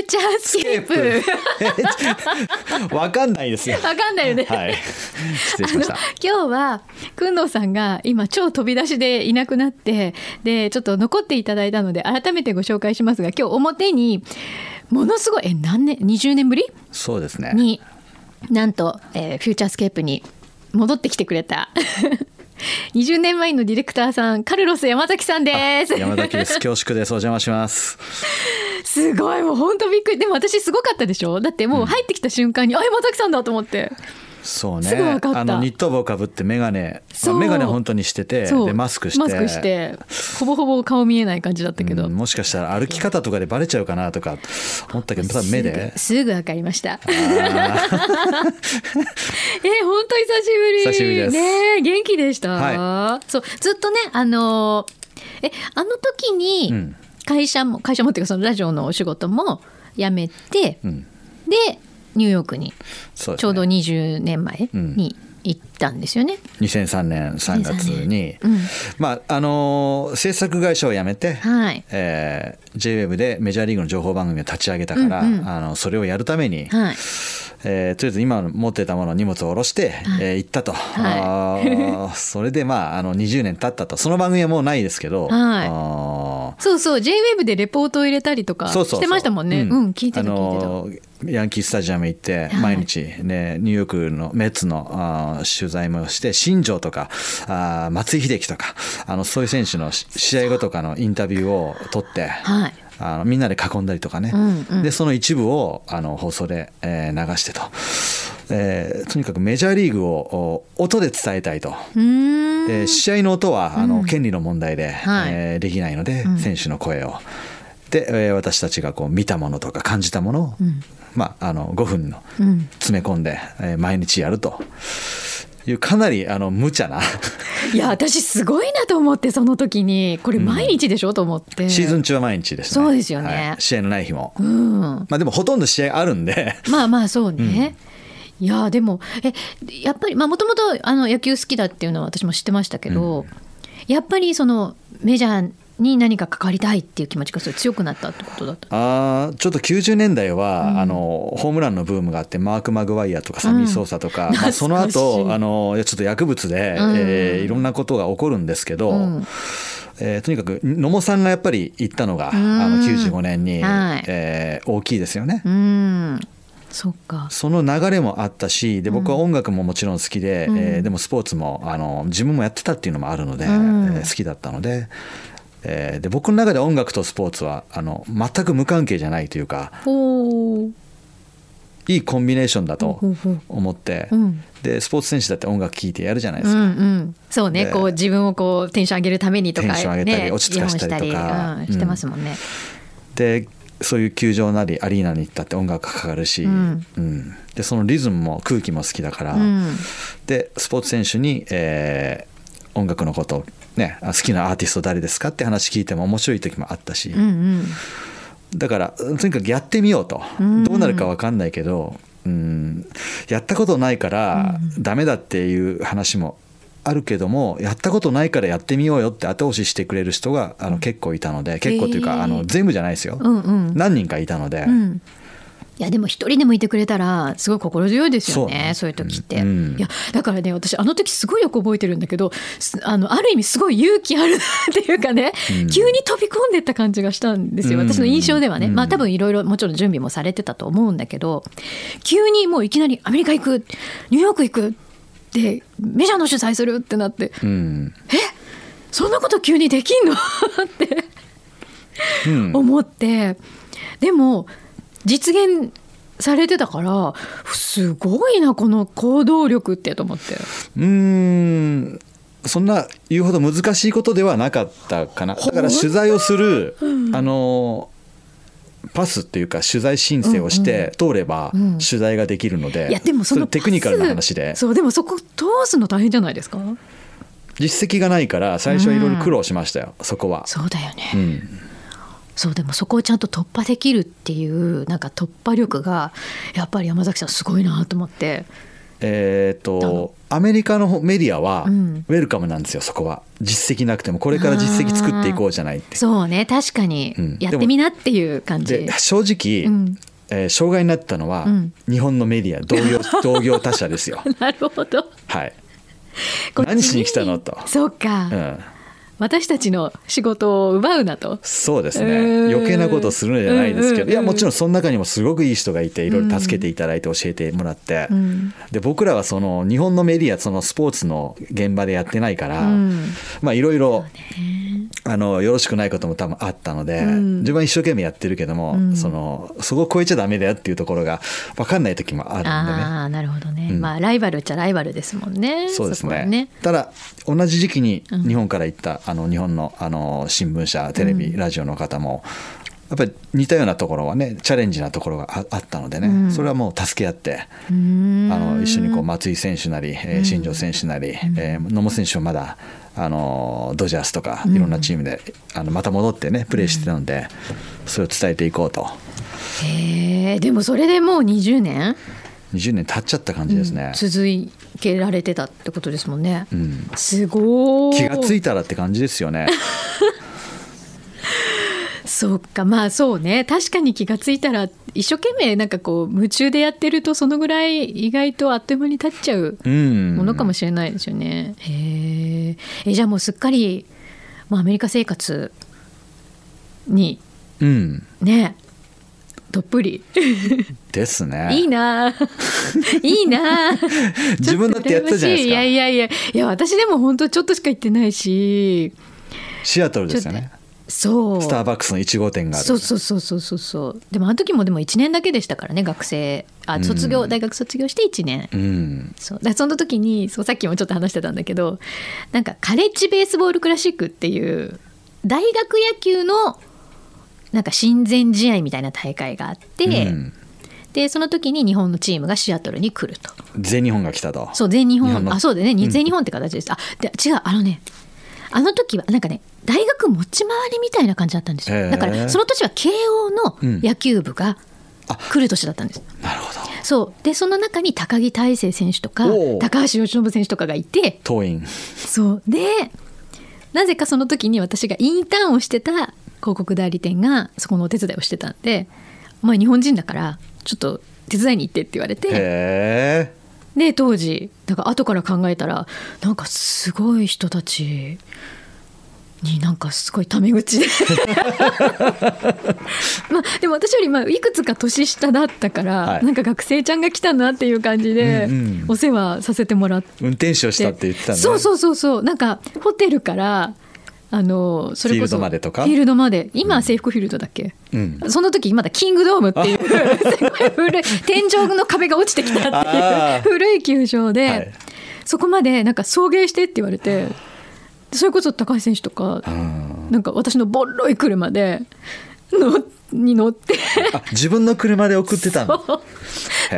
ューチャースケープわかんないですよ。わかんないよね、はい。失礼しました。今日はくんどうさんが今超飛び出しでいなくなってでちょっと残っていただいたので改めてご紹介しますが今日表にものすごいえ何年20年ぶり？そうですね。になんと、えーフューチャースケープに戻ってきてくれた20年前のディレクターさんカルロス山崎さんです山崎です。恐縮です。お邪魔します。すごいもう本当びっくりでも私すごかったでしょ？だってもう入ってきた瞬間に、あ山崎さんだと思ってそうね。すぐ分かった。あのニット帽かぶってメガネ、そう。まあメガネ本当にしてて、でマスクして、マスクして。ほぼほぼ顔見えない感じだったけど、うんもしかしたら歩き方とかでバレちゃうかなとか思ったけど、多分目で。すぐ分かりました。あ え本当久しぶり。久しぶりです。ね元気でした、はそう。ずっとねあのえあの時にん。会社も会社もっていうかそのラジオのお仕事も辞めて、うん。でニューヨークにちょうど20年前に行ったんですよね。2003年3月に、うん。まああのー制作会社を辞めて、はい。えー JWEB でメジャーリーグの情報番組を立ち上げたから、うんうん。あのそれをやるために、はい。えーとりあえず今持ってたもの荷物を下ろして、えー行ったと、あー それでまああの20年経ったと。その番組はもうないですけど、はい。そうそう。JWEB でレポートを入れたりとかそうそうそう。してましたもんね。うん、聞いてた聞いてた。あのーヤンキースタジアム行ってはい。毎日、ねニューヨークのメッツのあー取材もして新庄とかあー松井秀喜とかあのそういう選手のし試合後とかのインタビューを取って、はいあのみんなで囲んだりとかね、うんうん。でその一部をあの放送で、えー流してと、えーとにかくメジャーリーグをお音で伝えたいと。うー試合の音はあの権利の問題で、はい。えーできないので、選手の声を。で、えー私たちがこう見たものとか感じたものを、まあ、あの5分のうん。詰め込んで、えー毎日やるというかなりあの無茶な。いや私すごいなと思ってその時に。これ毎日でしょ、と思って。シーズン中は毎日ですね。そうですよね。はい。試合のない日も、うん。まあ、でもほとんど試合あるんで。まあまあそうね、いやでもえやっぱりもともと野球好きだっていうのは私も知ってましたけど、やっぱりそのメジャーに何か関わりたいっていう気持ちがすごい強くなったってことだったあーちょっと90年代は、あのホームランのブームがあってマーク・マグワイアとかサミー・ソーサとか、まあ、その後あのちょっと薬物で、うん。えーいろんなことが起こるんですけど、うん。えーとにかく野茂さんがやっぱり言ったのが、ん。あの95年に、はい。えー大きいですよね。うん。そっか。その流れもあったしで僕は音楽ももちろん好きで、えーでもスポーツもあの自分もやってたっていうのもあるので、ん。えー好きだったので,、えーで僕の中で音楽とスポーツはあの全く無関係じゃないというかいいコンビネーションだと思って、うん。でスポーツ選手だって音楽聴いてやるじゃないでうんすか。うん、そうね。でこう自分をこうテンション上げるためにとか、ね、テンション上げたり落ち着かせたりとか。うん。してますもんね。でそういう球場なりアリーナに行ったって音楽がかかるし、うん。うん。でそのリズムも空気も好きだから、うん。でスポーツ選手に、えー音楽のことを、ね、あ好きなアーティスト誰ですかって話聞いても面白い時もあったし、うんうん。だからとにかくやってみようと、ん。どうなるか分かんないけど、うん、やったことないからダメだっていう話もあるけどもやったことないからやってみようよって後押ししてくれる人があの結構いたので。結構というへーかあの全部じゃないですよ、うんうん。何人かいたので、うんいやでも一人でもいてくれたらすごい心強いですよねそそうういう時って、うん。いやだからね私あの時すごいよく覚えてるんだけどすあのある意味すごい勇気あるなっていうかね、急に飛び込んでった感じがしたんですようん。私の印象ではね、うん。まあ多分いろいろもちろん準備もされてたと思うんだけど急にもういきなりアメリカ行くニューヨーク行くでメジャーの取材するってなってうん。そんなこと急にできんの？ってうん。思って。でも実現されてたからすごいなこの行動力ってと思って。うーん。そんな言うほど難しいことではなかったかな。だから取材をする、あのパスっていうか取材申請をして通ればうん。取材ができるので、いやでもそのれテクニカルな話で。そうでもそこ通すの大変じゃないですか？実績がないから最初はいろいろ苦労しましたよ、そこは。そうだよね、うんそうでもそこをちゃんと突破できるっていうなんか突破力がやっぱり山崎さんすごいなと思って。えー、とアメリカのメディアはうん。ウェルカムなんですよそこは。実績なくても。これから実績作っていこうじゃないって。そうね確かに。うん。やってみなっていう感じ、で正直、うん。えー障害になったのは、うん。日本のメディア同業 同業他社ですよ。なるほど。はい。何しに来たのと。そうか、うん私たちの仕事を奪うなと。そうですね。うん。余計なことするのじゃないですけど、いやもちろんその中にもすごくいい人がいていろいろ助けていただいて教えてもらって、うん。で僕らはその日本のメディアそのスポーツの現場でやってないから、うん。まあいろいろあのよろしくないことも多分あったので、うん。自分は一生懸命やってるけども、うん。そのそこを超えちゃダメだよっていうところが分かんない時もあるんでね。ああなるほどね、うん。まあライバルっちゃライバルですもんね。そうですね。ね。ただ同じ時期にうん。日本から行った、あの日本のあの新聞社テレビ、ラジオの方もやっぱり似たようなところはねチャレンジなところがああったのでね、うん。それはもう助け合ってあの一緒にこう松井選手なり、えー新庄選手なり、えー野茂選手もまだあのドジャースとかうん。いろんなチームで、あのまた戻ってねプレーしてたので、それを伝えていこうと。へえでもそれでもう20年？20年経っちゃった感じですね。続けられてたってことですもんね、うん。すごい。気がついたらって感じですよね。そっか。まあそうね。確かに気がついたら一生懸命なんかこう夢中でやってるとそのぐらい意外とあっという間に経っちゃううん、ものかもしれないですよね。へええじゃあもうすっかり、まあ、アメリカ生活にうん。ねどっぷり。ですね。いいな。いいな。自分だってやってたじゃないですか。い。やいやいや。いや私でも本当ちょっとしか行ってないし。シアトルですよね。そう。スターバックスの1号店がある。そうそうそうそうそうそう。でもあの時もでも1年だけでしたからね学生。あ卒業、うん大学卒業して1年。うん。そう。だその時にそうさっきもちょっと話してたんだけどなんかカレッジベースボールクラシックっていう大学野球のなんか親善試合みたいな大会があって、うん。でその時に日本のチームがシアトルに来ると。全日本が来たと。そう全日本あそうだね、うん。全日本って形です。あで違うあのねあの時はなんかね大学持ち回りみたいな感じだったんですよ。だからその年は慶応の野球部があ。来る年だったんです、なるほど。そう。でその中に高木大成選手とか高橋由伸選手とかがいて党員。そう。でなぜかその時に私がインターンをしてた広告代理店がそこのお手伝いをしてたんで「お前日本人だからちょっと手伝いに行って」って言われて。で当時だから後から考えたらなんかすごい人たちになんかすごいタメ口で まあでも私よりまあいくつか年下だったから、はいなんか学生ちゃんが来たなっていう感じでうんうんお世話させてもらって。運転手をしたって言ってたね。そうそうそうそうなんかホテルからあのそれこそフィールドまでとか？フィールドまで。今は制服フィールドだっけ、うん。その時まだキングドームっていうすごい古い天井の壁が落ちてきたっていう古い球場で、はい。そこまでなんか送迎してって言われてそれこそ高橋選手とかうんなんか私のボロい車での に乗ってあ自分の車で送ってたの？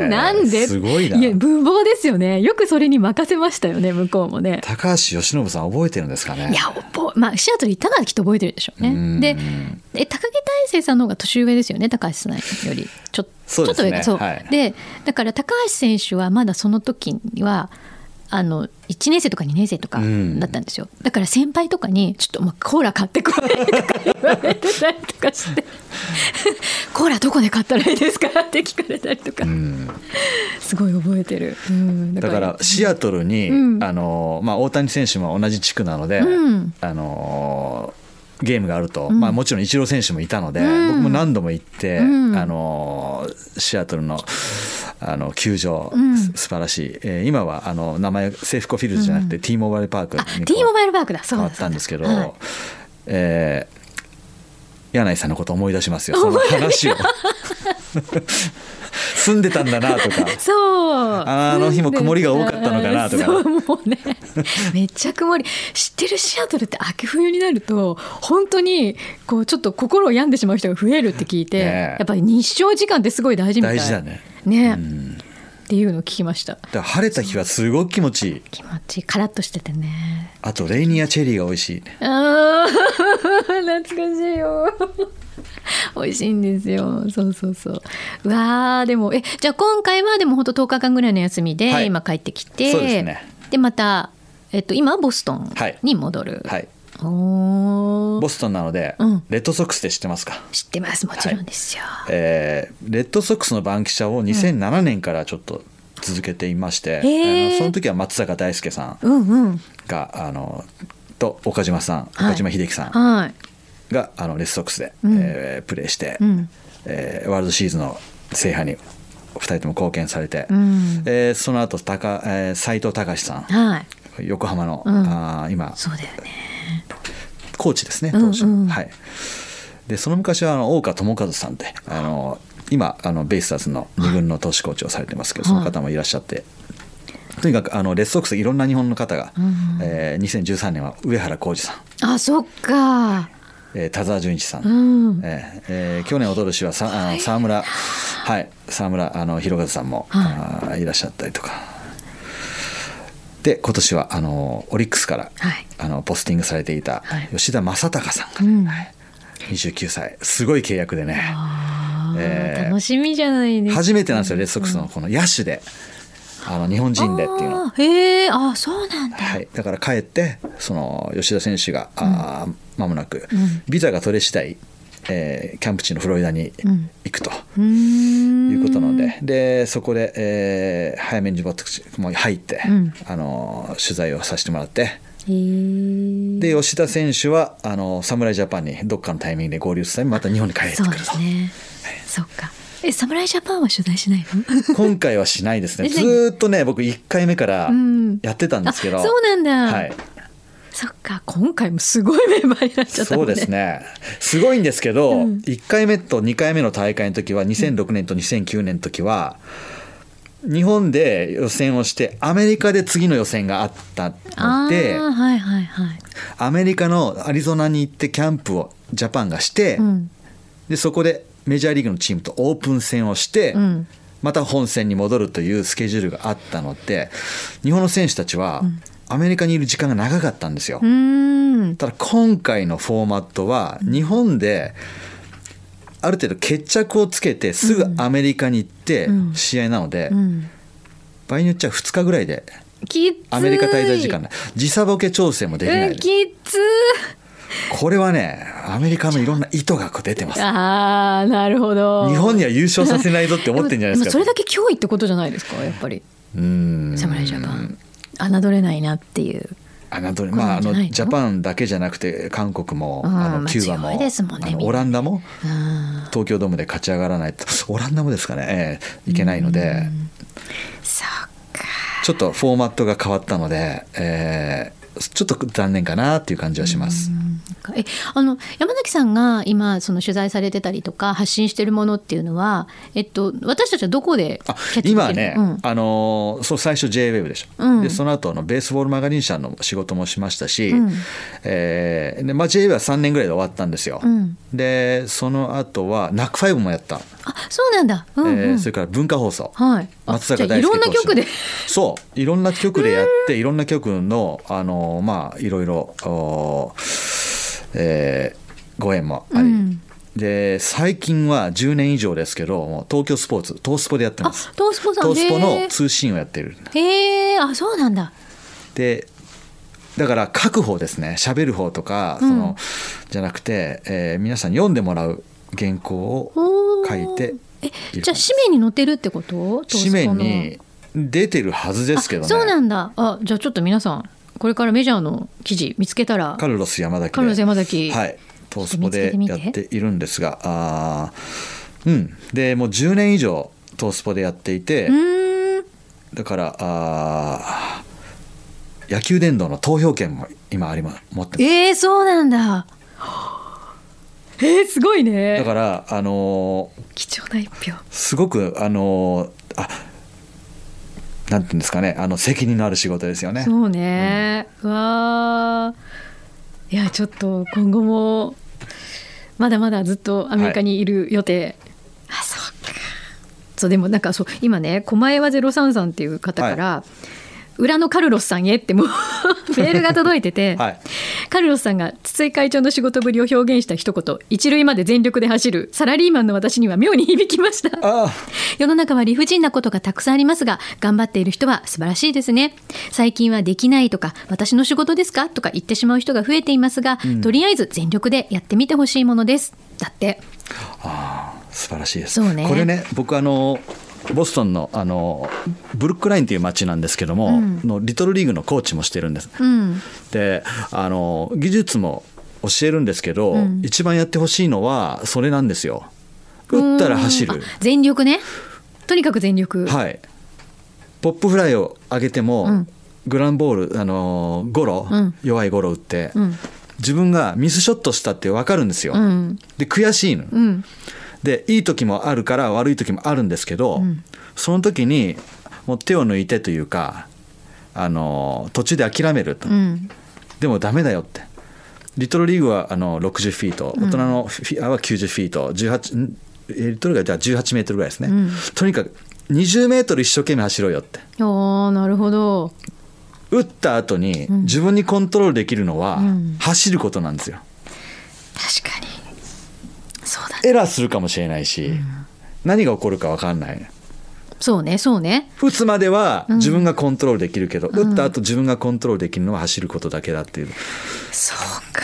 なんで？すごいな。や無謀ですよねよくそれに任せましたよね向こうもね。高橋由伸さん覚えてるんですかね？いや覚えまあシアトル行ったからきっと覚えてるでしょううんね。でえ高木大成さんの方が年上ですよね高橋さんよりちょそうですねちょっと上かそう、はいでだから高橋選手はまだその時にはあの1年生とか2年生とかうん。だったんですよ、だから先輩とかに「ちょっと、まあ、コーラ買ってこい」とか言われてたりとかして「コーラどこで買ったらいいですか?」って聞かれたりとか、うん。すごい覚えてる、うん、だからシアトルに、うん。あのまあ、大谷選手も同じ地区なので、うん。あのゲームがあると、うん。まあ、もちろんイチロー選手もいたので、うん。僕も何度も行って、うん。あのシアトルのあの球場、うん。す素晴らしい、えー今はあの名前セーフコフィールドじゃなくて、うん。T モバイルパークにあ T モバイルパークだ。そうだ変わったんですけど、はい。えー柳井さんのこと思い出しますよ。その話を住んでたんだなとか。そう。あの日も曇りが多かったのかなとか。そうもうね。めっちゃ曇り。知ってるシアトルって秋冬になると本当にこうちょっと心を病んでしまう人が増えるって聞いて、ねえ。やっぱり日照時間ってすごい大事みたい。大事だね。ね、うん。っていうのを聞きました。晴れた日はすごく気持ちいい。気持ちいい。カラッとしててね。あとレイニアチェリーが美味しい。あー 懐かしいよ 美味しいんですよ。そうそうそう。うわーでもえじゃあ今回はでも本当10日間ぐらいの休みで、はい。今帰ってきてそうですね。でまた、えっと、今はボストンはい。に戻る、はい。おー。ボストンなので、うん。レッドソックスで知ってますか？知ってます。もちろんですよ、えーレッドソックスの番記者を2007年からちょっと続けていまして、へー。あのその時は松坂大輔さんうんうん。があのと岡島さんはい。岡島秀樹さんはいが、あのレッドソックスで、うん。えープレーして、うん。えーワールドシリーズの制覇に2人とも貢献されて、うん。えーその後高、えー、斉藤隆さん。はい。横浜の、うん。あー今そうだよね。コーチですねうん当時、うんはい。でその昔はあの大川智和さんってあの今あのベイスターズの2軍の投手コーチをされてますけど、その方もいらっしゃって。とにかくあのレッドソックスいろんな日本の方が、うんえー2013年は上原浩二さん、あそっかえー田澤純一さん、うん。えーえー去年一昨年はさあの沢村。はい。沢村あの弘和さんも、はあーいらっしゃったりとか。で今年はあのオリックスから、はい。あのポスティングされていたはい。吉田正尚さんが、うん。はい29歳。すごい契約でね。えー楽しみじゃないですか。初めてなんですよレッドソックスのこの野手であの日本人でっていうの。へえあそうなんだ、はい、だから帰ってその吉田選手があー間もなく、うん。ビザが取れ次第、えーキャンプ地のフロリダにうん。行くと。うーん。いうことなので,、でそこで、えー早めにボックスも入って、うん。あの取材をさせてもらって。で吉田選手はあの侍ジャパンにどっかのタイミングで合流するためにまた日本に帰ってそうくると。ですね、そっか。え侍ジャパンは取材しないの？今回はしないですね。えずーっとね僕1回目からうん。やってたんですけど、あそうなんだ、はい、そっか今回もすごいメンバーになっちゃったもね。そうんですね。すごいんですけど、うん。1回目と2回目の大会の時は2006年と2009年の時は日本で予選をしてアメリカで次の予選があったあのでーはいはいはい、アメリカのアリゾナに行ってキャンプをジャパンがして、うん。でそこでメジャーリーグのチームとオープン戦をして、うん。また本戦に戻るというスケジュールがあったので日本の選手たちはアメリカにいる時間が長かったんですよ。ただ今回のフォーマットは日本である程度決着をつけてすぐアメリカに行ってうん。試合なのでうん。場合によっちゃ2日ぐらいでアメリカ滞在時間だ時差ボケ調整もできなうんいきっつこれはねアメリカのいろんな意図が出てます。あーなるほど。日本には優勝させないぞって思ってんじゃないですか。もそれだけ脅威ってことじゃないですかやっぱり。うん。侍ジャパン侮れないなっていう。侮れまああのジャパンだけじゃなくて韓国もうんあのまあキューバもオランダもうん東京ドームで勝ち上がらないと。オランダもですかね、ええいけないので。ちょっとフォーマットが変わったので、えーちょっと残念かなっていう感じはします。えあの山崎さんが今その取材されてたりとか発信してるものっていうのは、えっと、私たちはどこであキャッチできる？今ね、うん。あのーそう最初 JWEB でしょ、うん。でその後あのベースボールマガジン社の仕事もしましたし、うん。えーでまあ、JWEB は3年ぐらいで終わったんですよ、うん。でその後は NAC5 もやった、あそうなんだ、うんうん。えーそれから文化放送、はい。あ松坂じゃあいろんな大輔投手。曲で。そう。いろんな曲でやって いろんな曲のあのまあいろいろおえーご縁もあり、うん。で最近は10年以上ですけど東京スポーツ東スポでやってあます。トースポさん東スポへのー通信をやってる。へえあそうなんだ。でだから書く方ですね。喋る方とかその、じゃなくて、えー皆さんに読んでもらう原稿を書いてえじゃあ紙面に載ってるってこと？紙面に出てるはずですけどね。あそうなんだ。あじゃあちょっと皆さんこれからメジャーの記事見つけたらカルロス山崎で。カルロス山崎。はい。トースポでやっているんですがあーうん。でもう10年以上トースポでやっていて、だからあー野球殿堂の投票権も今ありま持ってます。えー、そうなんだえー、すごいね。だからあのー貴重な一票。すごくあのーあなんていうんですかねあの責任のある仕事ですよね。そうね、うわー。いやちょっと今後もまだまだずっとアメリカにいる予定、あそうか。そうでもなんかそう今ね狛江は03さんっていう方から、裏のカルロスさんへってもう メールが届いてて、はい。カルロスさんが筒井会長の仕事ぶりを表現した一言。一塁まで全力で走るサラリーマンの私には妙に響きました。あ世の中は理不尽なことがたくさんありますが頑張っている人は素晴らしいですね。最近はできないとか私の仕事ですかとか言ってしまう人が増えていますが、とりあえず全力でやってみてほしいものです。だって。あ素晴らしいです。ね。これね僕あのボストンのあのブルックラインという町なんですけども、のリトルリーグのコーチもしてるんです。うんであの技術も教えるんですけど、ん一番やってほしいのはそれなんですよ。打ったら走る。全力ねとにかく全力、はい。ポップフライを上げても、うんグランボールあのゴロ、うん弱いゴロ打って、うん自分がミスショットしたって分かるんですよ。うんで悔しいの。うんでいい時もあるから悪い時もあるんですけど、ん。その時にもう手を抜いてというかあの途中で諦めると、うん。でもダメだよって。リトルリーグはあの60フィート。大人のフィアは90フィート。18ん？えリトルがじゃあ18メートルぐらいですね、ん。とにかく20メートル一生懸命走ろうよって。おーなるほど。打った後に自分にコントロールできるのはん。走ることなんですよ。確かにエラーするかもしれないし、何が起こるか分かんない。そうねそうね。打つまでは自分がコントロールできるけど、打った後自分がコントロールできるのは走ることだけだっていうそうか。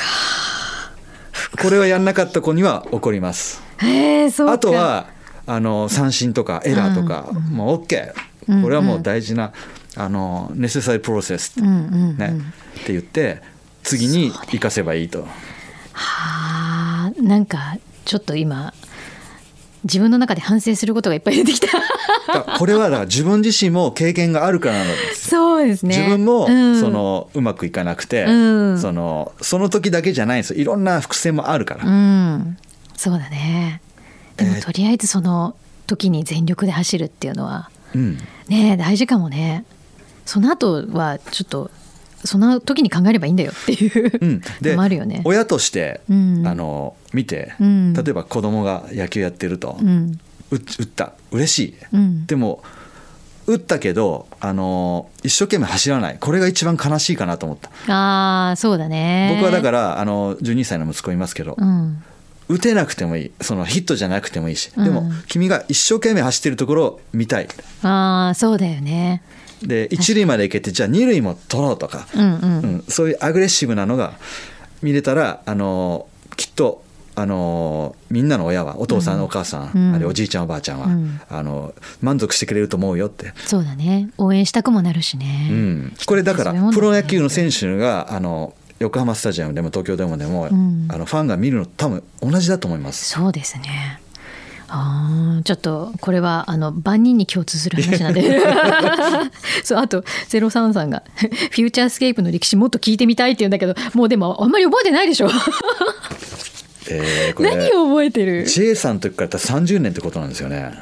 これはやんなかった子には起こります。へえそうか。あとはあの三振とかエラーとか、もう OK これはもう大事な、あのネセサリープロセス、うんうん。ね。って言って次に生かせばいいと、はあなんかちょっと今自分の中で反省することがいっぱい出てきた。これはだから自分自身も経験があるからなんですよ。そうですね。自分もうん。そのうまくいかなくて、うん。そのその時だけじゃないんですよ。いろんな伏線もあるから、うん。そうだね。でもえーとりあえずその時に全力で走るっていうのはうん。ね大事かもね。その後はちょっとその時に考えればいいんだよっていう、うん、でのもあるよね。親として、うん。あの見て、うん。例えば子供が野球やってると、うん。う打った。嬉しい、うん。でも打ったけどあの一生懸命走らない。これが一番悲しいかなと思った。ああそうだね。僕はだからあの12歳の息子いますけど、うん。打てなくてもいい。そのヒットじゃなくてもいいし、うん。でも君が一生懸命走ってるところを見たい。ああそうだよねで一塁まで行けてじゃあ二塁も取ろうとか、うんうん。うん、そういうアグレッシブなのが見れたらあのきっとあのみんなの親はお父さん、お母さん、うん。あれおじいちゃんおばあちゃんは、うん。あの満足してくれると思うよって、そうだね。応援したくもなるしね、うん、これだからプロ野球の選手があの横浜スタジアムでも東京ドームでも、ん。あのファンが見るの多分同じだと思います。そうですねあーちょっとこれはあの万人に共通する話なんで。そうあとゼロ三さんが「フューチャースケープの歴史もっと聞いてみたい」って言うんだけどもうでもあんまり覚えてないでしょ。えー何を覚えてる？J さんの時からたら30年ってことなんですよね。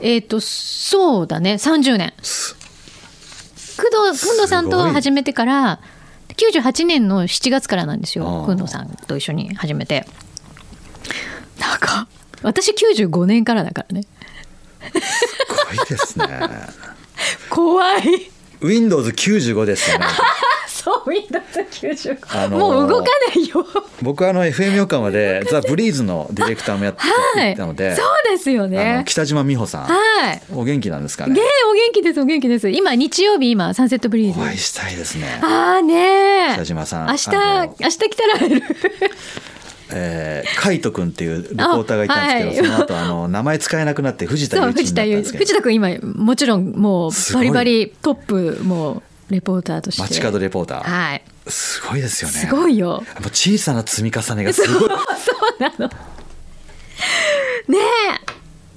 えっ、とそうだね30年。工藤工藤さんと始めてから98年の7月からなんですよ工藤さんと一緒に始めて。なんか私95年からだからね。すごいですね。怖い。Windows95 ですよね。そう Windows95、あのーもう動かないよ。僕はあの FM 横浜でザ・ブリーズのディレクターもやってはい。いたので、そうですよね。北島美穂さん、はい。お元気なんですかげね。お元気ですお元気です。今日曜日今サンセットブリーズ。お会いしたいですね。ああね北島さん。明日明日来たら会えるえー、海斗君っていうレポーターがいたんですけど、あはい。その後あの名前使えなくなって藤田藤田藤田君今もちろんもうバリバリトップもうレポーターとして。街角レポーター、はい。すごいですよね。すごいよ。小さな積み重ねがすごい。そうなの。ね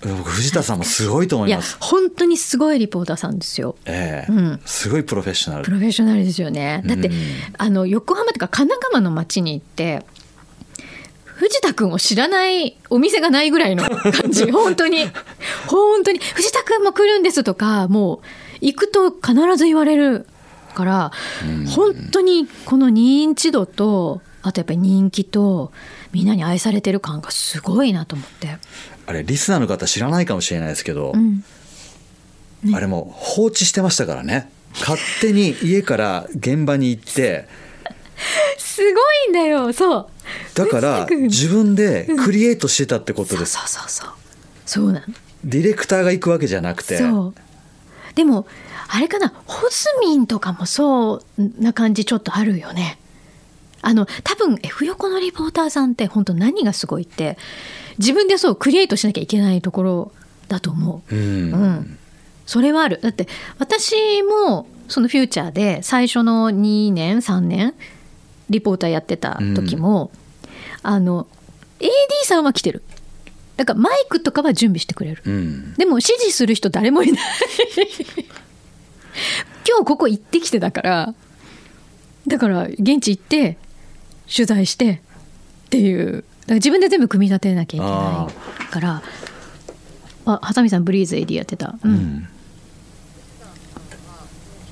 僕藤田さんもすごいと思えいます。本当にすごいリポーターさんですよ。ええ。うん。すごいプロフェッショナル。プロフェッショナルですよね。だって、うん。あの横浜とか神奈川の町に行って藤田君を知らないお店がないぐらいの感じ。本当に。本当に「藤田君も来るんです」とかもう行くと必ず言われるから本当にこの認知度とあとやっぱり人気とみんなに愛されてる感がすごいなと思って。あれリスナーの方知らないかもしれないですけど、うん。あれもう放置してましたからね。勝手に家から現場に行ってすごいんだよ。そう。だから自分でクリエイトしてたってことです、そうそうそう。そうなのディレクターが行くわけじゃなくて。そう。でもあれかなホスミンとかもそうな感じちょっとあるよね。あの多分 F 横のリポーターさんって本当何がすごいって自分でそうクリエイトしなきゃいけないところだと思う、うん。うん、それはある。だって私もそのフューチャーで最初の2年3年リポーターやってた時も、あの AD さんは来てる。だからマイクとかは準備してくれる。うん。でも指示する人誰もいない。今日ここ行ってきてだからだから現地行って取材してっていう。だから自分で全部組み立てなきゃいけないからあハサミさんブリーズ AD やってた、うん。うん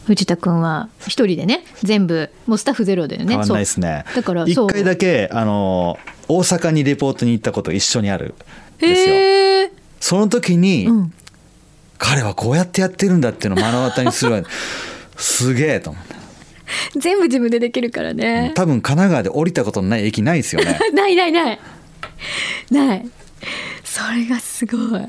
藤田君は一人でね全部もうスタッフゼロだよね。変わんないですね。だから一回だけあの大阪にレポートに行ったこと一緒にあるんですよ。へえその時に、うん。彼はこうやってやってるんだっていうのを目の当たりにするわけ。すげえと思って。全部自分でできるからね、多分神奈川で降りたことのない駅ないですよね。ないないない。ないそれがすごい。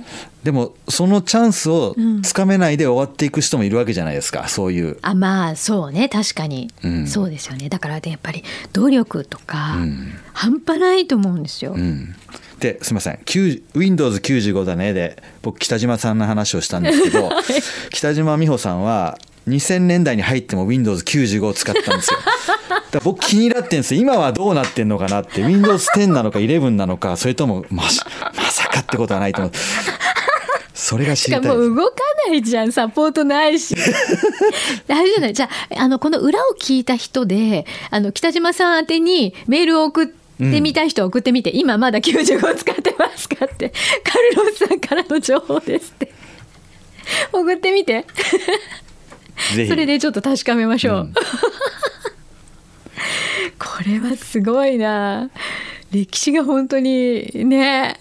でもそのチャンスをうん。つかめないで終わっていく人もいるわけじゃないですかそういう。あまあそうね。確かに、うん。そうですよね。だからねやっぱり努力とか、うん。半端ないと思うんですよ、うん。ですみません。Windows95 だねで僕北島さんの話をしたんですけど 北島美穂さんは2000年代に入っても Windows95 を使ったんですよ。だ僕気になってんですよ。今はどうなってんのかなって。Windows10 なのか11なのかそれともまさまさかってことはないと思う。それが知しかりたいです。もう動かないじゃん。サポートないし。あれじゃないじゃああのこの裏を聞いた人であの北島さん宛てにメールを送ってみたい人は送ってみて、今まだ95使ってますかってカルロスさんからの情報ですって。送ってみてそれでちょっと確かめましょう、うん。これはすごいな。歴史が本当にね。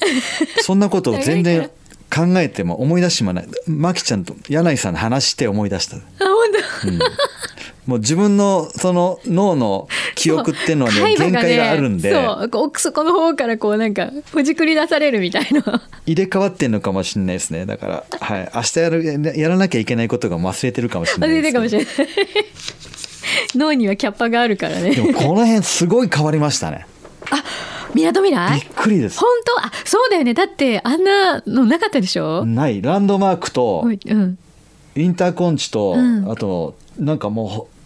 そんなことを全然長考えても思い出してもない。マキちゃんと柳井さんの話して思い出した。あ本当、もう自分のその脳の記憶っていうのはね限界があるんで。そう奥底の方からこうなんか ほじくり出されるみたいな。入れ替わってんのかもしれないですね。だから、はい、明日やるやらなきゃいけないことが忘れてるかもしれない忘れてるかもしれない。脳にはキャッパがあるからね。でもこの辺すごい変わりましたね。みなとみびらいっくりです。本当？あそうだよね。だってあんなのなかったでしょ、ない。ランドマークとうんうん、インターコンチと、うん。あとなんかもう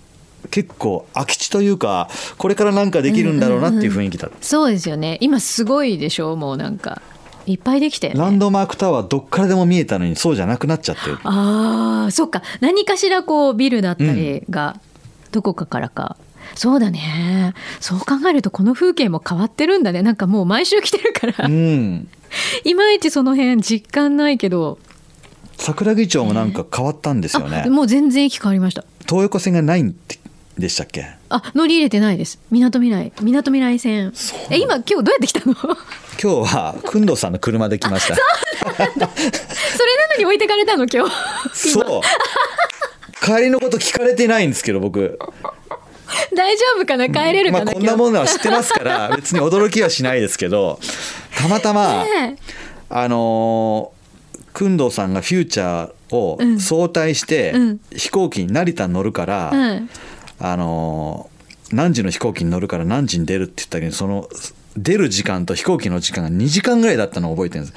結構空き地というかこれからなんかできるんだろうなっていう雰囲気だった、そうですよね。今すごいでしょもうなんか。いっぱいできて、ね、ランドマークタワーどっからでも見えたのにそうじゃなくなっちゃってる。あーそっか。何かしらこうビルだったりがどこかからか、そうだね。そう考えるとこの風景も変わってるんだね。なんかもう毎週来てるから、うん。いまいちその辺実感ないけど、桜木町もなんか変わったんですよね。あもう全然駅変わりました。東横線がないんでしたっけ？あ乗り入れてないです。みなとみらいみなとみらい線そうえ今今日どうやって来たの？それ今日は工藤さんの車で来ました。なのに置いてかれたの今日。そう。帰りのこと聞かれてないんですけど僕。大丈夫かな？帰れるかな、まあこんなものは知ってますから別に驚きはしないですけどたまたま、ねあのー工藤さんがフューチャーをうん。早退して、うん。飛行機に成田に乗るから、うんあのー何時の飛行機に乗るから何時に出るって言ったけどその出る時間と飛行機の時間が2時間ぐらいだったのを覚えてるんで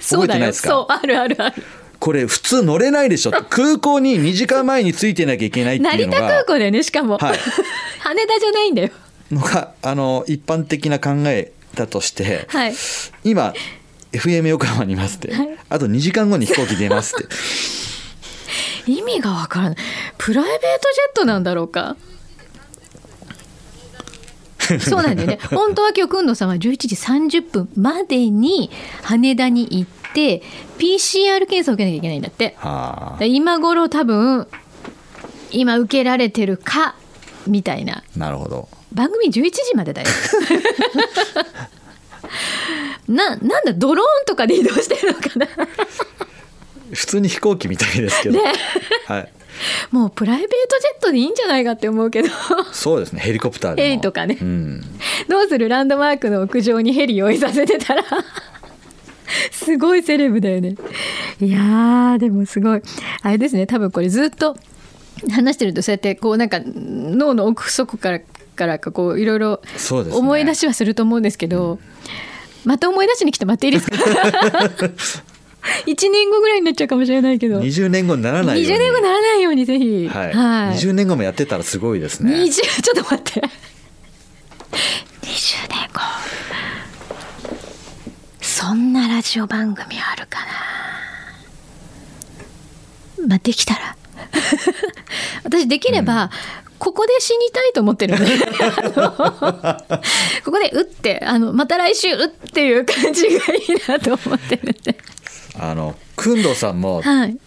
す。そうだよ覚えてないですか？そうあるあるある。これ普通乗れないでしょ空港に2時間前に着いてなきゃいけないっていうの成田空が港だよねしかも、はい。羽田じゃないんだよ。のがあの一般的な考えだとして、はい。今 FM 横浜にいますって、はい。あと2時間後に飛行機出ますって 意味がわからない。プライベートジェットなんだろうか。そうなんだよね。本当は今日くんのさんは11時30分までに羽田に行って PCR 検査を受けなきゃいけないんだって。はあ。で今頃多分今受けられてるかみたいな。なるほど。番組11時までだよ。ななんだドローンとかで移動してるのかな。普通に飛行機みたいですけど、ね。はい、もうプライベートジェットでいいんじゃないかって思うけど。そうですねヘリコプターでも。ヘリとかね。うん、どうする？ランドマークの屋上にヘリ用意させてたら。すごいセレブだよね。いやーでもすごい。あれですね多分これずっと話してるとそうやってこうなんか脳の奥底からからかこういろいろ思い出しはすると思うんですけど、また思い出しに来てもらっていいですか？1年後ぐらいになっちゃうかもしれないけど。20年後にならないように。20年後ならないようにぜひ。はい。はい。20年後もやってたらすごいですね。20ちょっと待って。20年後。そんなラジオ番組あるかな。まあできたら。私できれば、ここで死にたいと思ってる ここで打ってあのまた来週打っていう感じがいいなと思ってるんであの工藤さんもはい。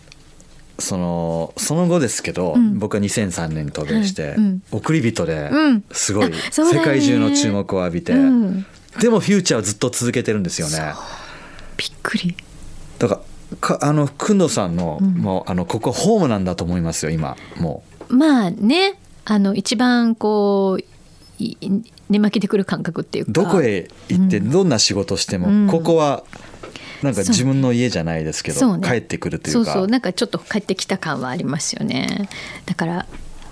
そのその後ですけど、ん。僕は2003年に渡米して、はい。うん。送り人でうん。すごい世界中の注目を浴びて、うん。でもフューチャーをずっと続けてるんですよね。びっくり。だからかあの工藤さんの、もうあのここホームなんだと思いますよ今もまあねあの一番こうい寝巻きでくる感覚っていうどこへ行ってどんな仕事しても、うん。ここはなんか自分の家じゃないですけど、ね。帰ってくるといか。そううそう。なんかちょっと帰ってきた感はありますよね。だから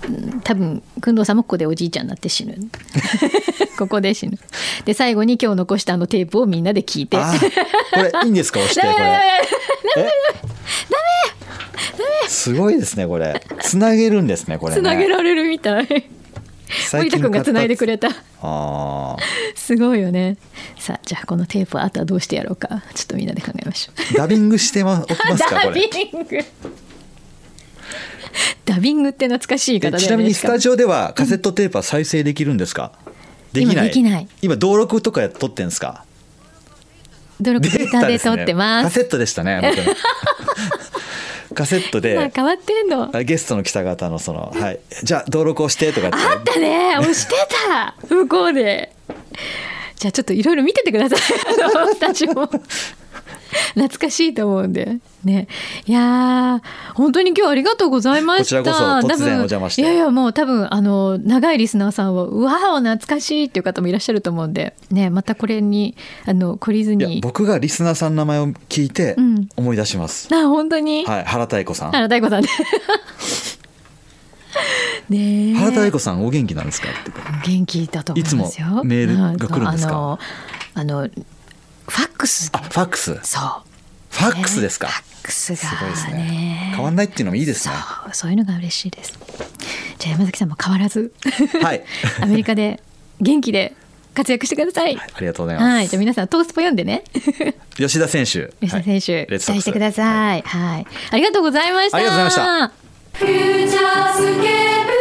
うん多分工藤さんもここでおじいちゃんになって死ぬ。ここで死ぬ。で最後に今日残したあのテープをみんなで聞いて。あこれいいんですか？押してこれ。え？すごいですねこれ。つなげるんですねこれね。つなげられるみたい森田君がつないでくれた。ああすごいよね。さあじゃあこのテープはあとはどうしてやろうか。ちょっとみんなで考えましょう。ダビングしてますかダこれ。ビング。ダビングって懐かしい方だよね。えちなみにスタジオオではカセットテープは再生できるんですか、できない。今登録とか撮ってんですか？努力データで撮ってます。カセットでしたねカセット今で変わってんの。あゲストの北方のその、はい、じゃあ登録をしてとかって。あったね。押してた。向こうで。じゃあちょっといろいろ見ててください。あのスタジオ 懐かしいと思うんで。ね。いやー本当に今日ありがとうございました。こちらこそ突然お邪魔して。いやいやもう多分あの長いリスナーさんはうわー懐かしいっていう方もいらっしゃると思うんで。ねまたこれにあの懲りずに。僕がリスナーさんの名前を聞いてうん。思い出します、あ本当に、はい原太子さん。原太鼓さん。ね。原太子さんお元気なんですか？って。元気だと思いますよ。いつもメールが来るんですか？あのあのクスあファックス。フそう。ァックスですか、ファックスすごいですがね。ね変わんないっていうのもいいですそねうそういうのが嬉しいです。じゃあ山崎さんも変わらず。はい。アメリカで元気で活躍してください。ありがとうございます、はい。じゃあ皆さんトースポ読んでね。吉田選手。吉田選手、はい期待してください、はい、ありがとうございました。ありがとうございました。フューチャースケープ